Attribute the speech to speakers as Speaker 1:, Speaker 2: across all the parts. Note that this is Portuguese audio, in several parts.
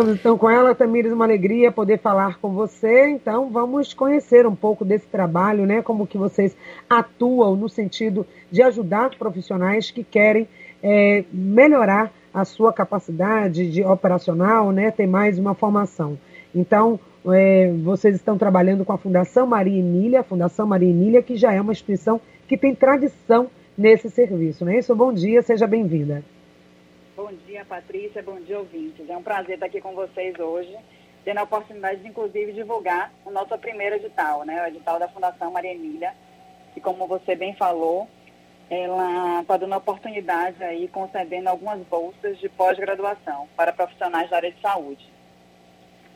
Speaker 1: Estamos então com ela, Tamires, uma alegria poder falar com você. Então, vamos conhecer um pouco desse trabalho, né? Como que vocês atuam no sentido de ajudar profissionais que querem é, melhorar a sua capacidade de operacional, né? Ter mais uma formação. Então, é, vocês estão trabalhando com a Fundação Maria Emília, a Fundação Maria Emília, que já é uma instituição que tem tradição nesse serviço, não é isso? Bom dia, seja bem-vinda.
Speaker 2: Bom dia, Patrícia, bom dia, ouvintes. É um prazer estar aqui com vocês hoje, tendo a oportunidade de, inclusive, divulgar o nosso primeiro edital, né? O edital da Fundação Maria Emília, que, como você bem falou, ela está dando oportunidade aí, concedendo algumas bolsas de pós-graduação para profissionais da área de saúde.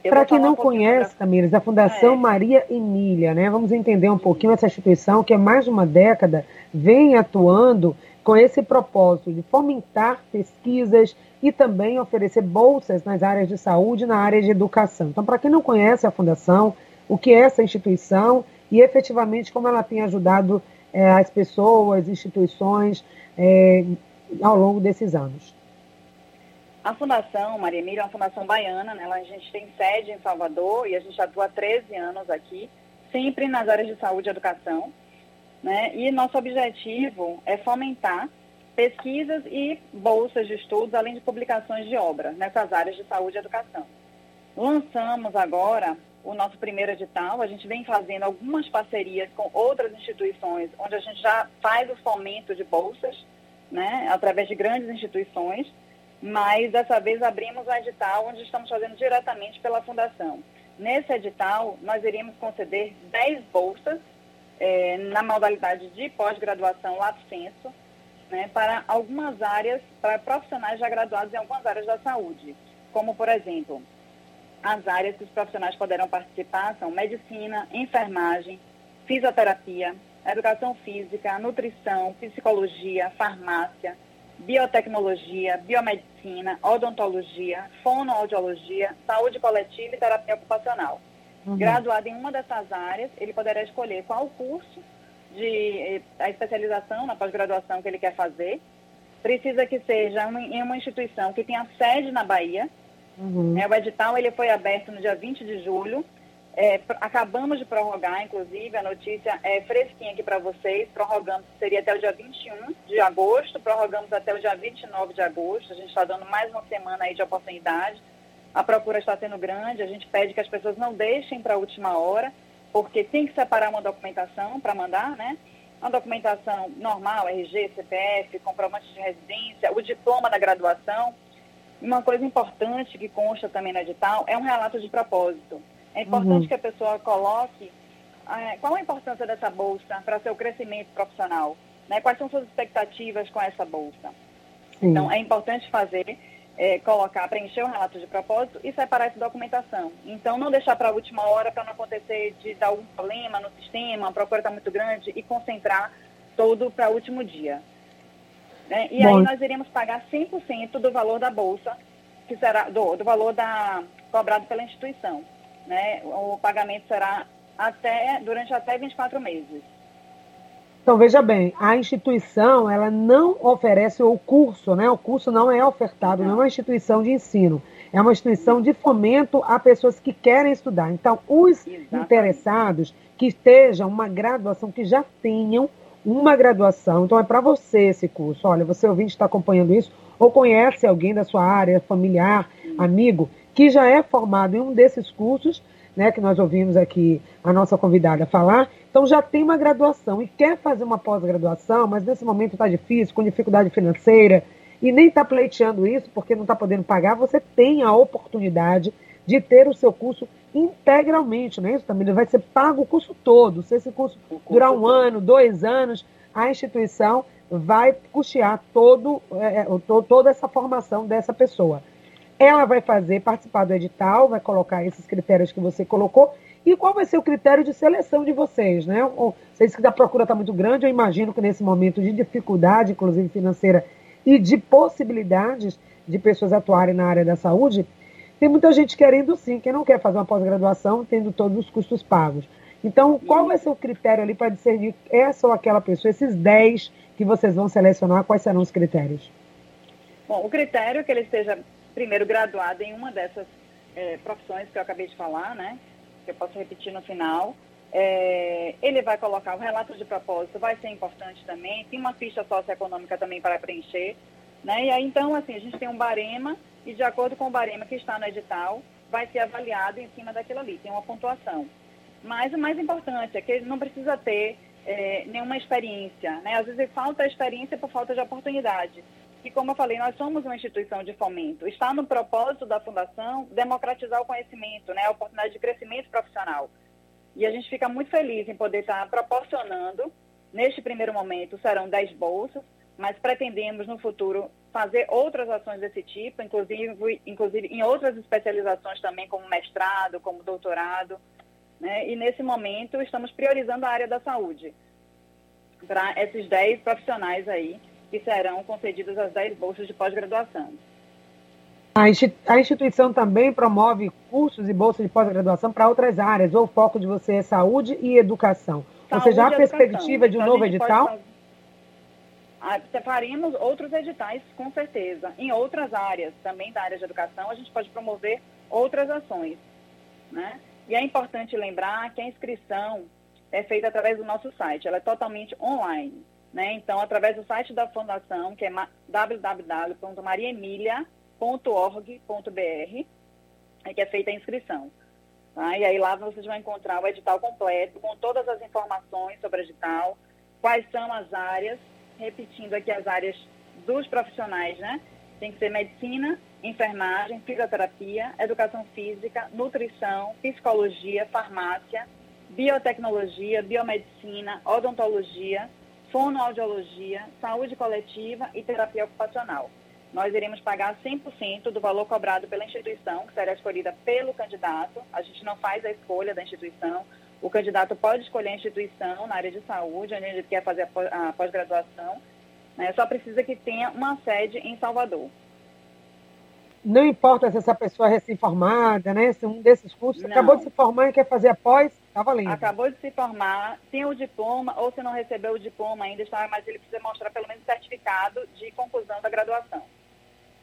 Speaker 1: Para quem não conhece, Tamires, a Fundação é. Maria Emília, né? Vamos entender um pouquinho essa instituição que há mais de uma década vem atuando com esse propósito de fomentar pesquisas e também oferecer bolsas nas áreas de saúde e na área de educação. Então, para quem não conhece a Fundação, o que é essa instituição e efetivamente como ela tem ajudado é, as pessoas, instituições é, ao longo desses anos.
Speaker 2: A Fundação Maria Emília é uma fundação baiana, né? a gente tem sede em Salvador e a gente atua há 13 anos aqui, sempre nas áreas de saúde e educação. Né? E nosso objetivo é fomentar pesquisas e bolsas de estudos, além de publicações de obras nessas áreas de saúde e educação. Lançamos agora o nosso primeiro edital, a gente vem fazendo algumas parcerias com outras instituições, onde a gente já faz o fomento de bolsas, né, através de grandes instituições, mas dessa vez abrimos um edital onde estamos fazendo diretamente pela Fundação. Nesse edital, nós iríamos conceder 10 bolsas é, na modalidade de pós-graduação lato senso, né, para algumas áreas, para profissionais já graduados em algumas áreas da saúde, como, por exemplo, as áreas que os profissionais poderão participar são medicina, enfermagem, fisioterapia, educação física, nutrição, psicologia, farmácia, biotecnologia, biomedicina, odontologia, fonoaudiologia, saúde coletiva e terapia ocupacional. Uhum. Graduado em uma dessas áreas, ele poderá escolher qual curso de a especialização na pós-graduação que ele quer fazer. Precisa que seja em uma instituição que tenha sede na Bahia. Uhum. É, o edital ele foi aberto no dia 20 de julho é, acabamos de prorrogar, inclusive, a notícia é fresquinha aqui para vocês. Prorrogamos, seria até o dia 21 de agosto, prorrogamos até o dia 29 de agosto. A gente está dando mais uma semana aí de oportunidade. A procura está sendo grande, a gente pede que as pessoas não deixem para a última hora, porque tem que separar uma documentação para mandar, né? Uma documentação normal, RG, CPF, comprovante de residência, o diploma da graduação. Uma coisa importante que consta também no edital é um relato de propósito. É importante uhum. que a pessoa coloque é, qual a importância dessa bolsa para seu crescimento profissional. Né? Quais são suas expectativas com essa bolsa? Sim. Então, é importante fazer, é, colocar, preencher o relato de propósito e separar essa documentação. Então, não deixar para a última hora para não acontecer de dar algum problema no sistema, a procura está muito grande e concentrar todo para o último dia. Né? E Bom. aí nós iríamos pagar 100% do valor da bolsa, que será do, do valor da, cobrado pela instituição né, o pagamento será até, durante até 24 meses.
Speaker 1: Então, veja bem, a instituição, ela não oferece o curso, né? O curso não é ofertado, não, é uma instituição de ensino. É uma instituição de fomento a pessoas que querem estudar. Então, os Exatamente. interessados que estejam uma graduação, que já tenham uma graduação, então é para você esse curso. Olha, você ouvinte está acompanhando isso, ou conhece alguém da sua área, familiar, amigo, que já é formado em um desses cursos, né, que nós ouvimos aqui a nossa convidada falar, então já tem uma graduação e quer fazer uma pós-graduação, mas nesse momento está difícil, com dificuldade financeira, e nem está pleiteando isso porque não está podendo pagar, você tem a oportunidade de ter o seu curso integralmente, né? Isso também vai ser pago o curso todo. Se esse curso durar um ano, dois anos, a instituição vai custear todo, é, é toda essa formação dessa pessoa. Ela vai fazer, participar do edital, vai colocar esses critérios que você colocou. E qual vai ser o critério de seleção de vocês, né? Ou, vocês que a procura está muito grande, eu imagino que nesse momento de dificuldade, inclusive financeira, e de possibilidades de pessoas atuarem na área da saúde, tem muita gente querendo sim, quem não quer fazer uma pós-graduação, tendo todos os custos pagos. Então, qual vai ser o critério ali para discernir essa ou aquela pessoa, esses 10 que vocês vão selecionar, quais serão os critérios?
Speaker 2: Bom, o critério é que ele esteja primeiro graduado em uma dessas é, profissões que eu acabei de falar, né? Que eu posso repetir no final. É, ele vai colocar o relato de propósito, vai ser importante também. Tem uma ficha socioeconômica também para preencher. Né? E aí, então, assim, a gente tem um barema e de acordo com o barema que está no edital, vai ser avaliado em cima daquilo ali, tem uma pontuação. Mas o mais importante é que ele não precisa ter é, nenhuma experiência, né? Às vezes falta experiência por falta de oportunidade. E como eu falei, nós somos uma instituição de fomento. Está no propósito da fundação democratizar o conhecimento, né? A oportunidade de crescimento profissional. E a gente fica muito feliz em poder estar proporcionando, neste primeiro momento, serão 10 bolsas, mas pretendemos no futuro fazer outras ações desse tipo, inclusive, inclusive em outras especializações também, como mestrado, como doutorado. Né? E nesse momento estamos priorizando a área da saúde para esses 10 profissionais aí que serão concedidas as 10 bolsas de pós-graduação.
Speaker 1: A instituição também promove cursos e bolsas de pós-graduação para outras áreas, ou o foco de você é saúde e educação. Saúde Ou seja, há perspectiva de um novo edital? Fazer...
Speaker 2: Ah, faremos outros editais, com certeza. Em outras áreas, também da área de educação, a gente pode promover outras ações. Né? E é importante lembrar que a inscrição é feita através do nosso site, ela é totalmente online. Né? Então, através do site da Fundação, que é www.mariemilia.org.br, é que é feita a inscrição. Tá? E aí lá vocês vão encontrar o edital completo, com todas as informações sobre o edital, quais são as áreas repetindo aqui as áreas dos profissionais, né? Tem que ser medicina, enfermagem, fisioterapia, educação física, nutrição, psicologia, farmácia, biotecnologia, biomedicina, odontologia, fonoaudiologia, saúde coletiva e terapia ocupacional. Nós iremos pagar 100% do valor cobrado pela instituição, que será escolhida pelo candidato. A gente não faz a escolha da instituição. O candidato pode escolher a instituição na área de saúde, onde ele quer fazer a pós-graduação, né? só precisa que tenha uma sede em Salvador.
Speaker 1: Não importa se essa pessoa é recém-formada, né? Se um desses cursos não. acabou de se formar e quer fazer a pós, está valendo.
Speaker 2: Acabou de se formar, tem o diploma, ou se não recebeu o diploma ainda, está, mas ele precisa mostrar pelo menos certificado de conclusão da graduação.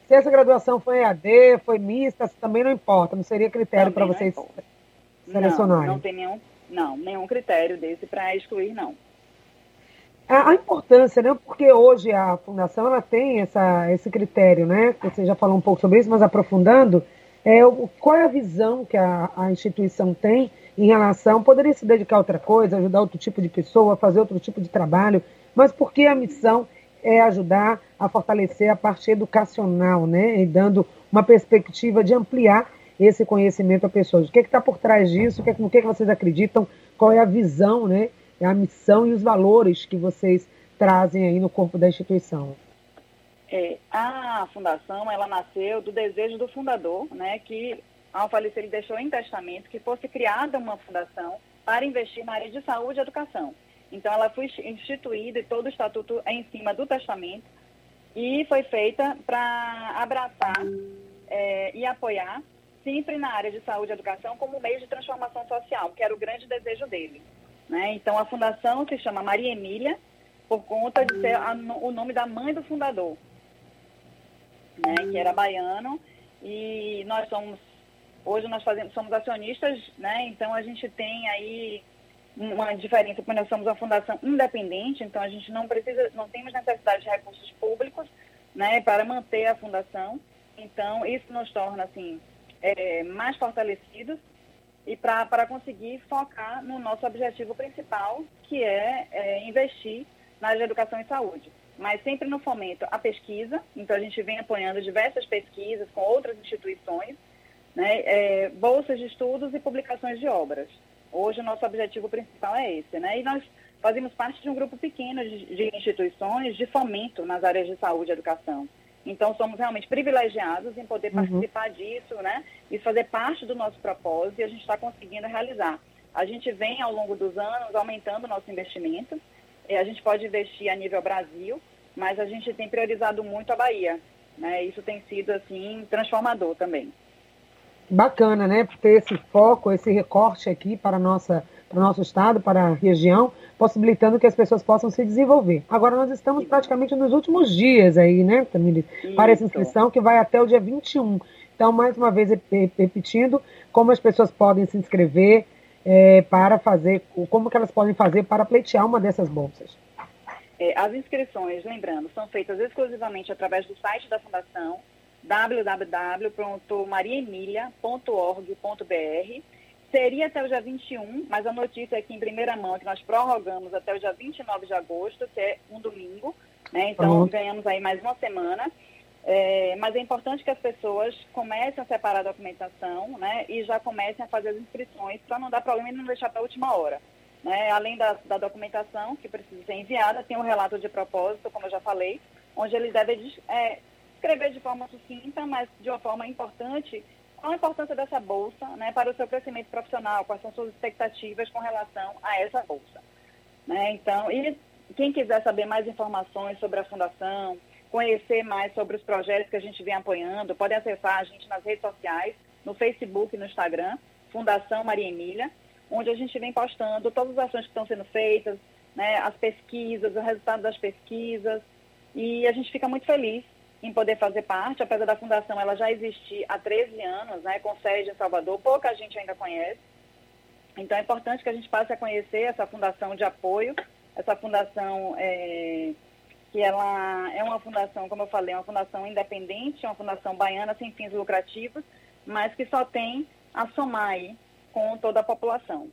Speaker 1: Se essa graduação foi EAD, foi mista, também não importa, não seria critério para vocês selecionarem.
Speaker 2: Não, não tem nenhum não, nenhum critério desse para excluir, não.
Speaker 1: A, importância, né? Porque hoje a fundação ela tem essa, esse critério, né? Você já falou um pouco sobre isso, mas aprofundando, é, o, qual é a visão que a, a instituição tem em relação, poderia se dedicar a outra coisa, ajudar outro tipo de pessoa, fazer outro tipo de trabalho, mas porque a missão é ajudar a fortalecer a parte educacional, né? E dando uma perspectiva de ampliar esse conhecimento a pessoas. O que é está por trás disso? O que, é, no que, é que vocês acreditam? Qual é a visão, né? A missão e os valores que vocês trazem aí no corpo da instituição?
Speaker 2: É, a fundação, ela nasceu do desejo do fundador, né, que ao falecer ele deixou em testamento que fosse criada uma fundação para investir na área de saúde e educação. Então ela foi instituída e todo o estatuto é em cima do testamento e foi feita para abraçar é, e apoiar sempre na área de saúde e educação como meio de transformação social, que era o grande desejo dele. Né? Então, a fundação se chama Maria Emília, por conta de ser a, o nome da mãe do fundador, né? que era baiano, e nós somos, hoje nós fazemos, somos acionistas, né? então a gente tem aí uma diferença, porque nós somos uma fundação independente, então a gente não precisa, não temos necessidade de recursos públicos, né, para manter a fundação. Então, isso nos torna, assim, é, mais fortalecidos e para conseguir focar no nosso objetivo principal, que é, é investir na área de educação e saúde. Mas sempre no fomento à pesquisa, então a gente vem apoiando diversas pesquisas com outras instituições, né, é, bolsas de estudos e publicações de obras. Hoje o nosso objetivo principal é esse, né? E nós fazemos parte de um grupo pequeno de, de instituições de fomento nas áreas de saúde e educação. Então, somos realmente privilegiados em poder uhum. participar disso, né? E fazer parte do nosso propósito e a gente está conseguindo realizar. A gente vem, ao longo dos anos, aumentando o nosso investimento. E a gente pode investir a nível Brasil, mas a gente tem priorizado muito a Bahia. Né? Isso tem sido, assim, transformador também.
Speaker 1: Bacana, né? Ter esse foco, esse recorte aqui para, nossa, para o nosso estado, para a região, possibilitando que as pessoas possam se desenvolver. Agora, nós estamos praticamente nos últimos dias aí, né, Tamires, para essa inscrição que vai até o dia 21. Então, mais uma vez, repetindo, como as pessoas podem se inscrever é, para fazer, como que elas podem fazer para pleitear uma dessas bolsas?
Speaker 2: É, as inscrições, lembrando, são feitas exclusivamente através do site da Fundação, www.mariemilia.org.br. Seria até o dia 21, mas a notícia aqui em primeira mão é que nós prorrogamos até o dia 29 de agosto, que é um domingo, né? Então uhum. ganhamos aí mais uma semana. É, mas é importante que as pessoas comecem a separar a documentação né, e já comecem a fazer as inscrições para não dar problema e não deixar para a última hora. Né? Além da, da, documentação que precisa ser enviada, tem um relato de propósito, como eu já falei, onde eles devem é, escrever de forma sucinta, mas de uma forma importante, qual a importância dessa bolsa né, para o seu crescimento profissional, quais são suas expectativas com relação a essa bolsa. Né? Então, e quem quiser saber mais informações sobre a fundação, conhecer mais sobre os projetos que a gente vem apoiando, podem acessar a gente nas redes sociais, no Facebook e no Instagram, Fundação Maria Emília, onde a gente vem postando todas as ações que estão sendo feitas, né, as pesquisas, o resultado das pesquisas, e a gente fica muito feliz em poder fazer parte, apesar da fundação ela já existir há 13 anos, né, com sede em Salvador, pouca gente ainda conhece. Então é importante que a gente passe a conhecer essa fundação de apoio, essa fundação é, que ela é uma fundação, como eu falei, uma fundação independente, uma fundação baiana sem fins lucrativos, mas que só tem a somar aí com toda a população.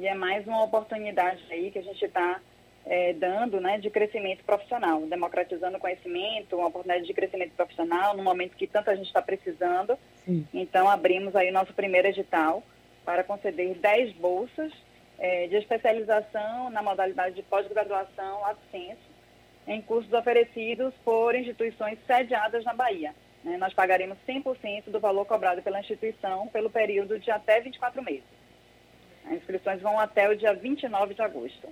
Speaker 2: E é mais uma oportunidade aí que a gente está é, dando né, de crescimento profissional, democratizando o conhecimento, uma oportunidade de crescimento profissional no momento que tanta gente está precisando. Sim. Então, abrimos aí o nosso primeiro edital para conceder 10 bolsas é, de especialização na modalidade de pós-graduação licença em cursos oferecidos por instituições sediadas na Bahia. Né? Nós pagaremos 100% do valor cobrado pela instituição pelo período de até 24 meses. As inscrições vão até o dia 29 de agosto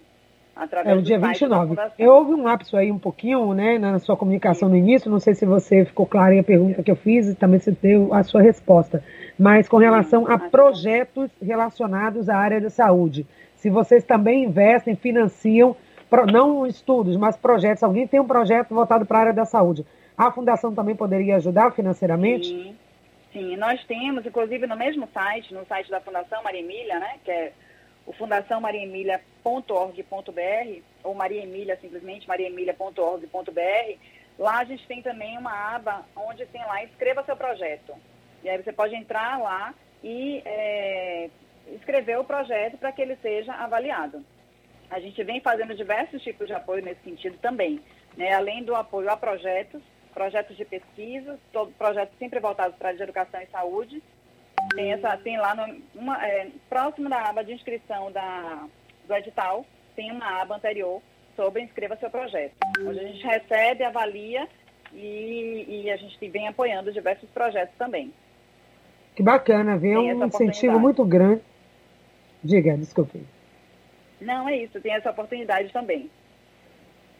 Speaker 1: é o dia 29. Eu houve um lapso aí um pouquinho, né, na sua comunicação Sim. no início, não sei se você ficou claro em a pergunta que eu fiz e também se deu a sua resposta, mas com relação a projetos relacionados à área de saúde. Se vocês também investem, financiam, não estudos, mas projetos, alguém tem um projeto voltado para a área da saúde, a fundação também poderia ajudar financeiramente?
Speaker 2: Sim, Sim. nós temos, inclusive no mesmo site, no site da Fundação Maria Emília, né, que é o fundaçãomariaemilia.org.br, ou Maria Emília, simplesmente, mariaemilia.org.br, lá a gente tem também uma aba onde tem lá, escreva seu projeto. E aí você pode entrar lá e é, escrever o projeto para que ele seja avaliado. A gente vem fazendo diversos tipos de apoio nesse sentido também, né? além do apoio a projetos, projetos de pesquisa, todo projeto sempre voltado para a área de educação e saúde, tem, essa, tem lá, no, uma, é, próximo da aba de inscrição da, do edital, tem uma aba anterior sobre inscreva seu projeto, onde a gente recebe, avalia e, e a gente vem apoiando diversos projetos também.
Speaker 1: Que bacana, viu? Um incentivo muito grande. Diga, desculpe.
Speaker 2: Não, é isso, tem essa oportunidade também.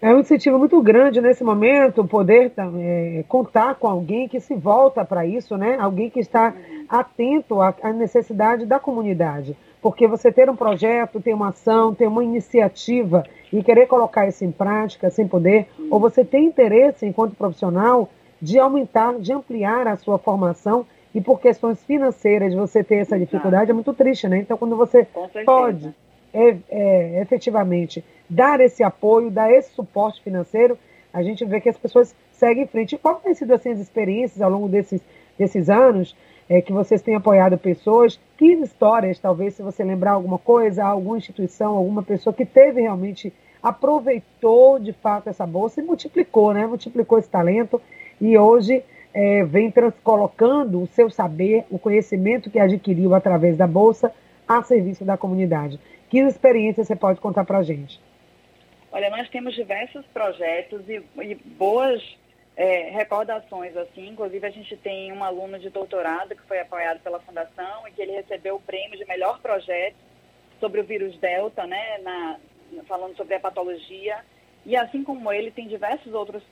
Speaker 1: É um incentivo muito grande nesse momento poder é, contar com alguém que se volta para isso, né? Alguém que está atento à, à, necessidade da comunidade. Porque você ter um projeto, ter uma ação, ter uma iniciativa e querer colocar isso em prática sem poder, ou você tem interesse enquanto profissional de aumentar, de ampliar a sua formação e por questões financeiras você ter essa dificuldade é muito triste, né? Então quando você pode é, é, efetivamente dar esse apoio, dar esse suporte financeiro, a gente vê que as pessoas seguem em frente. E qual tem sido assim, as experiências ao longo desses, desses anos é, que vocês têm apoiado pessoas? Que histórias, talvez, se você lembrar alguma coisa, alguma instituição, alguma pessoa que teve realmente, aproveitou de fato essa bolsa e multiplicou, né? Multiplicou esse talento e hoje é, vem colocando o seu saber, o conhecimento que adquiriu através da bolsa a serviço da comunidade. Que experiência você pode contar para a gente?
Speaker 2: Olha, nós temos diversos projetos e, e boas é, recordações, assim. Inclusive, a gente tem um aluno de doutorado que foi apoiado pela Fundação e que ele recebeu o prêmio de melhor projeto sobre o vírus Delta, né, na, falando sobre a patologia. E assim como ele, tem diversos outros,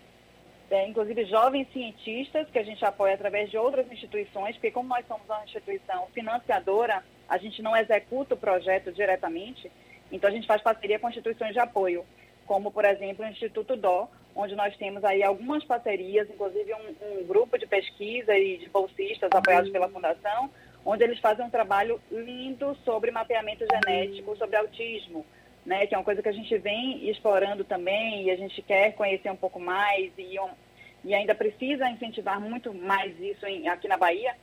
Speaker 2: é, inclusive jovens cientistas, que a gente apoia através de outras instituições, porque como nós somos uma instituição financiadora, a gente não executa o projeto diretamente, Então, a gente faz parceria com instituições de apoio, como, por exemplo, o Instituto Dó, onde nós temos aí algumas parcerias, inclusive um, um grupo de pesquisa e de bolsistas apoiados pela Fundação, onde eles fazem um trabalho lindo sobre mapeamento genético, sobre autismo, né, que é uma coisa que a gente vem explorando também e a gente quer conhecer um pouco mais e, um, e ainda precisa incentivar muito mais isso em, aqui na Bahia.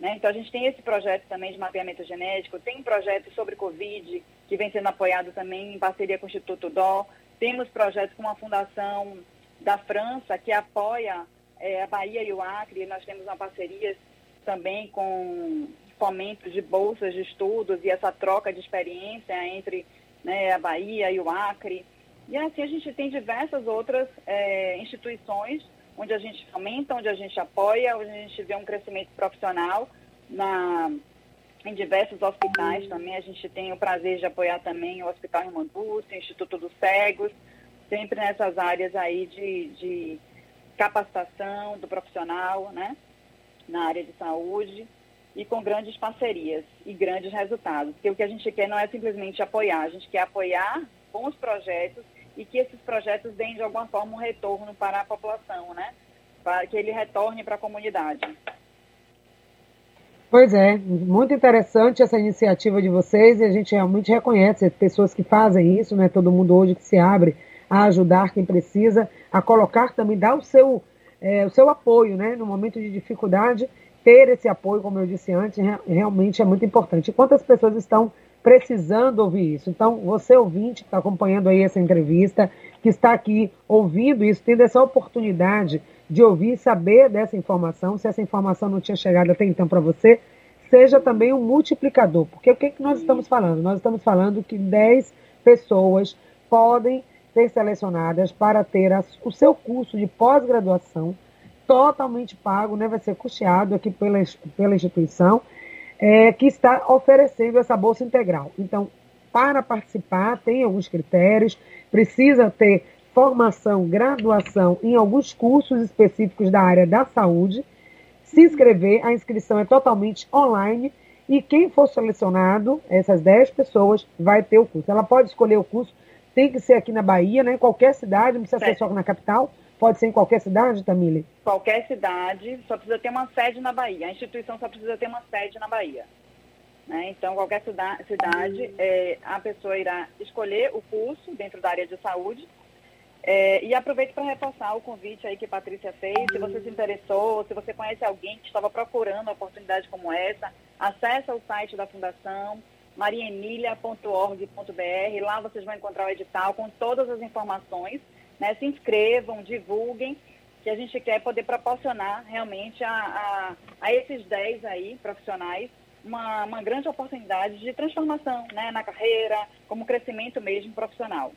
Speaker 2: Né? Então, a gente tem esse projeto também de mapeamento genético, tem um projeto sobre Covid, que vem sendo apoiado também em parceria com o Instituto Dó. Temos projetos com a Fundação da França, que apoia é, a Bahia e o Acre. Nós temos uma parceria também com fomento de bolsas de estudos e essa troca de experiência entre né, a Bahia e o Acre. E assim a gente tem diversas outras é, instituições onde a gente fomenta, onde a gente apoia, onde a gente vê um crescimento profissional na, em diversos hospitais também. A gente tem o prazer de apoiar também o Hospital Irmã Dulce, o Instituto dos Cegos, sempre nessas áreas aí de, de capacitação do profissional, né, na área de saúde e com grandes parcerias e grandes resultados. Porque o que a gente quer não é simplesmente apoiar, a gente quer apoiar bons projetos e que esses projetos deem de alguma forma um retorno para a população, né? Para que ele retorne para a comunidade.
Speaker 1: Pois é, muito interessante essa iniciativa de vocês e a gente realmente reconhece pessoas que fazem isso, né? Todo mundo hoje que se abre a ajudar quem precisa, a colocar também, dar o seu, é, o seu apoio, né? No momento de dificuldade, ter esse apoio, como eu disse antes, realmente é muito importante. Quantas pessoas estão precisando ouvir isso. Então, você ouvinte que está acompanhando aí essa entrevista, que está aqui ouvindo isso, tendo essa oportunidade de ouvir e saber dessa informação, se essa informação não tinha chegado até então para você, seja também um multiplicador. Porque o que, que nós estamos falando? Nós estamos falando que 10 pessoas podem ser selecionadas para ter o seu curso de pós-graduação totalmente pago, né, vai ser custeado aqui pela, pela instituição é, que está oferecendo essa bolsa integral. Então, para participar, tem alguns critérios, precisa ter formação, graduação em alguns cursos específicos da área da saúde. Se inscrever, a inscrição é totalmente online e quem for selecionado, essas 10 pessoas, vai ter o curso. Ela pode escolher o curso, tem que ser aqui na Bahia, né? em qualquer cidade, não precisa ser só na capital. Pode ser em qualquer cidade, Tamile?
Speaker 2: Qualquer cidade, só precisa ter uma sede na Bahia. A instituição só precisa ter uma sede na Bahia. Né? Então, qualquer cidade, é, a pessoa irá escolher o curso dentro da área de saúde. É, e aproveito para reforçar o convite aí que a Patrícia fez. Se você se interessou, se você conhece alguém que estava procurando uma oportunidade como essa, acesse o site da Fundação, mariemília.org.br. Lá vocês vão encontrar o edital com todas as informações né, se inscrevam, divulguem, que a gente quer poder proporcionar realmente a, a, a esses 10 aí profissionais uma, uma grande oportunidade de transformação né, na carreira, como crescimento mesmo profissional.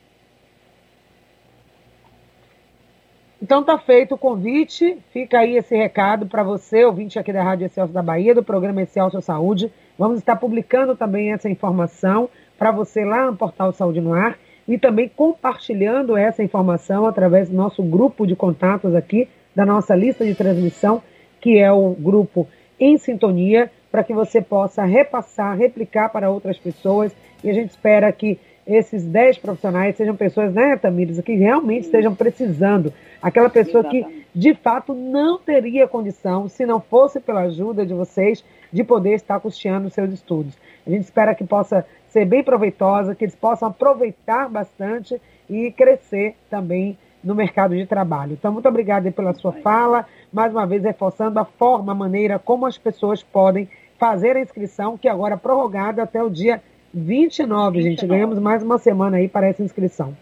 Speaker 1: Então tá feito o convite, fica aí esse recado para você, ouvinte aqui da Rádio Excelso da Bahia, do programa Excelso Saúde. Vamos estar publicando também essa informação para você lá no portal Saúde no Ar e também compartilhando essa informação através do nosso grupo de contatos aqui, da nossa lista de transmissão, que é o grupo Em Sintonia, para que você possa repassar, replicar para outras pessoas. E a gente espera que esses 10 profissionais sejam pessoas, né, Tamires, que realmente Sim. estejam precisando. Aquela pessoa Exatamente. que, de fato, não teria condição, se não fosse pela ajuda de vocês, de poder estar custeando seus estudos. A gente espera que possa ser bem proveitosa, que eles possam aproveitar bastante e crescer também no mercado de trabalho. Então, muito obrigada pela sua fala, mais uma vez reforçando a forma, a maneira como as pessoas podem fazer a inscrição, que agora é prorrogada até o dia 29, 29, gente. Ganhamos mais uma semana aí para essa inscrição.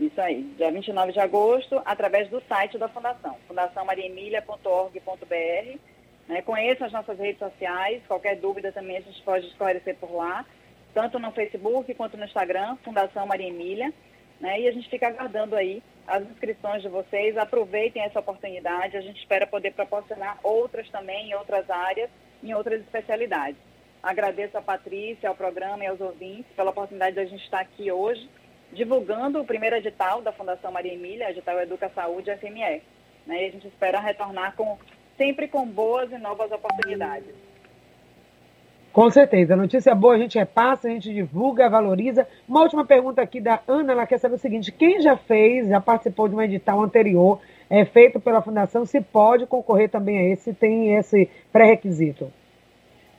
Speaker 2: Isso aí, dia 29 de agosto, através do site da Fundação, fundaçãomariemília.org.br. Né? Conheça as nossas redes sociais, qualquer dúvida também a gente pode esclarecer por lá tanto no Facebook quanto no Instagram, Fundação Maria Emília. Né? E a gente fica aguardando aí as inscrições de vocês. Aproveitem essa oportunidade. A gente espera poder proporcionar outras também em outras áreas, em outras especialidades. Agradeço a Patrícia, ao programa e aos ouvintes pela oportunidade de a gente estar aqui hoje divulgando o primeiro edital da Fundação Maria Emília, edital Educa Saúde FME. Né? E a gente espera retornar com sempre com boas e novas oportunidades.
Speaker 1: Com certeza. A notícia boa a gente repassa, a gente divulga, valoriza. Uma última pergunta aqui da Ana, ela quer saber o seguinte: quem já fez, já participou de um edital anterior, é feito pela Fundação, se pode concorrer também a esse, tem esse pré-requisito?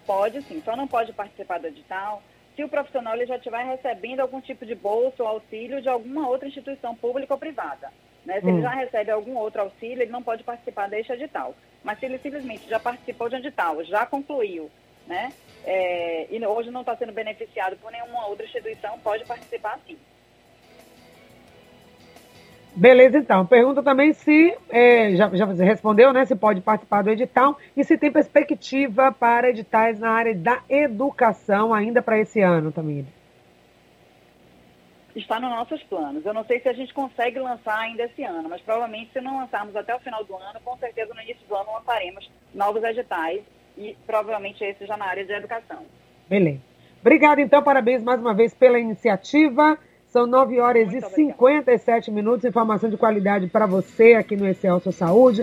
Speaker 2: Pode sim, só não pode participar do edital se o profissional ele já estiver recebendo algum tipo de bolsa ou auxílio de alguma outra instituição pública ou privada. Né? Se hum. ele já recebe algum outro auxílio, ele não pode participar deste edital. Mas se ele simplesmente já participou de um edital, já concluiu, né? É, e hoje não está sendo beneficiado por nenhuma outra instituição, pode participar sim.
Speaker 1: Beleza, então. Pergunta também se, é, já, já você respondeu, né? Se pode participar do edital e se tem perspectiva para editais na área da educação ainda para esse ano também.
Speaker 2: Está nos nossos planos. Eu não sei se a gente consegue lançar ainda esse ano, mas provavelmente se não lançarmos até o final do ano, com certeza no início do ano lançaremos novos editais e provavelmente esse já na área de educação.
Speaker 1: Beleza. Obrigada, então, parabéns mais uma vez pela iniciativa. São 9 horas Muito e 57 obrigada. minutos. Informação de qualidade para você aqui no Excelso Saúde.